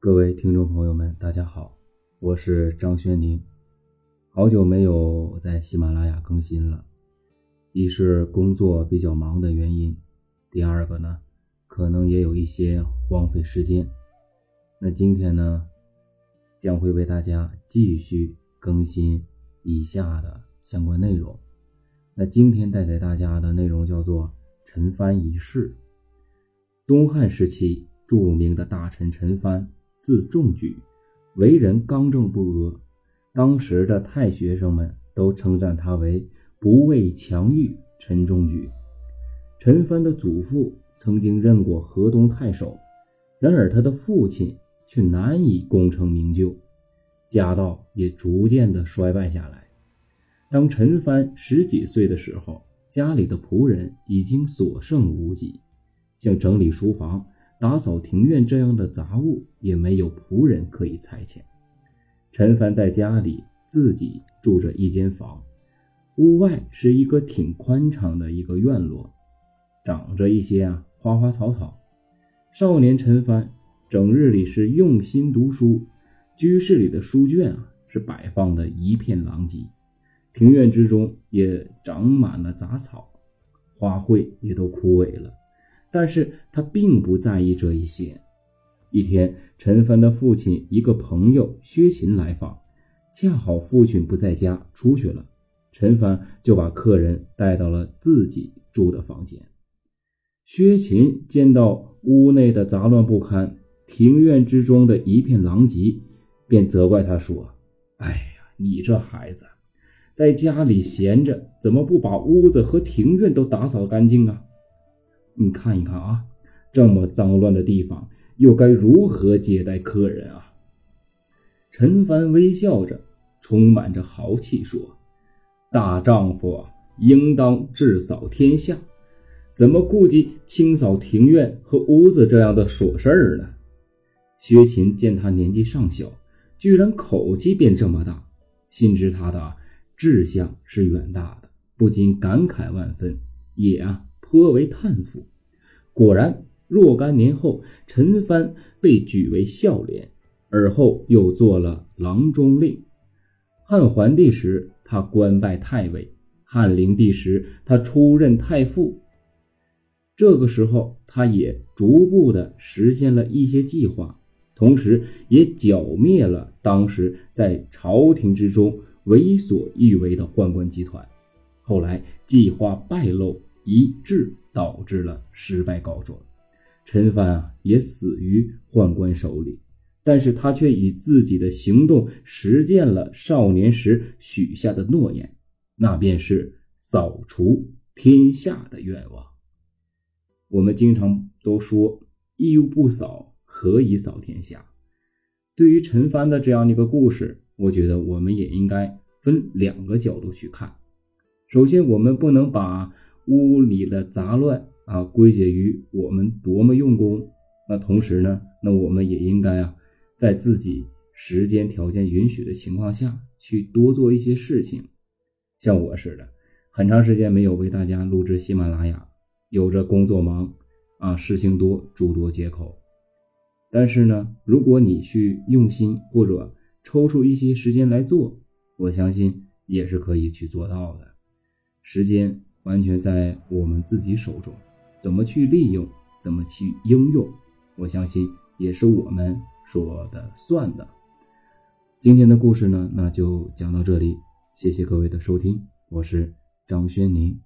各位听众朋友们，大家好，我是张轩宁。好久没有在喜马拉雅更新了，一是工作比较忙的原因，第二个呢，可能也有一些荒废时间。那今天呢，将会为大家继续更新以下的相关内容。那今天带给大家的内容叫做陈蕃一事。东汉时期著名的大臣陈蕃。字仲举，为人刚正不阿，当时的太学生们都称赞他为“不畏强欲陈仲举”。陈蕃的祖父曾经任过河东太守，然而他的父亲却难以功成名就，家道也逐渐的衰败下来。当陈蕃十几岁的时候，家里的仆人已经所剩无几，像整理书房。打扫庭院这样的杂物也没有仆人可以差遣。陈凡在家里自己住着一间房，屋外是一个挺宽敞的一个院落，长着一些啊花花草草。少年陈帆整日里是用心读书，居室里的书卷啊是摆放的一片狼藉，庭院之中也长满了杂草，花卉也都枯萎了。但是他并不在意这一些。一天，陈帆的父亲一个朋友薛勤来访，恰好父亲不在家出去了，陈帆就把客人带到了自己住的房间。薛勤见到屋内的杂乱不堪，庭院之中的一片狼藉，便责怪他说：“哎呀，你这孩子，在家里闲着，怎么不把屋子和庭院都打扫干净啊？”你看一看啊，这么脏乱的地方，又该如何接待客人啊？陈凡微笑着，充满着豪气说：“大丈夫应当治扫天下，怎么顾及清扫庭院和屋子这样的琐事儿呢？”薛勤见他年纪尚小，居然口气变这么大，心知他的志向是远大的，不禁感慨万分，也啊。颇为叹服。果然，若干年后，陈蕃被举为孝廉，而后又做了郎中令。汉桓帝时，他官拜太尉；汉灵帝时，他出任太傅。这个时候，他也逐步的实现了一些计划，同时也剿灭了当时在朝廷之中为所欲为的宦官集团。后来，计划败露。一致导致了失败告终，陈蕃啊也死于宦官手里，但是他却以自己的行动实践了少年时许下的诺言，那便是扫除天下的愿望。我们经常都说一屋不扫，何以扫天下？对于陈帆的这样的一个故事，我觉得我们也应该分两个角度去看。首先，我们不能把屋里的杂乱啊，归结于我们多么用功。那同时呢，那我们也应该啊，在自己时间条件允许的情况下去多做一些事情。像我似的，很长时间没有为大家录制喜马拉雅，有着工作忙啊，事情多，诸多借口。但是呢，如果你去用心或者抽出一些时间来做，我相信也是可以去做到的。时间。完全在我们自己手中，怎么去利用，怎么去应用，我相信也是我们说的算的。今天的故事呢，那就讲到这里，谢谢各位的收听，我是张轩宁。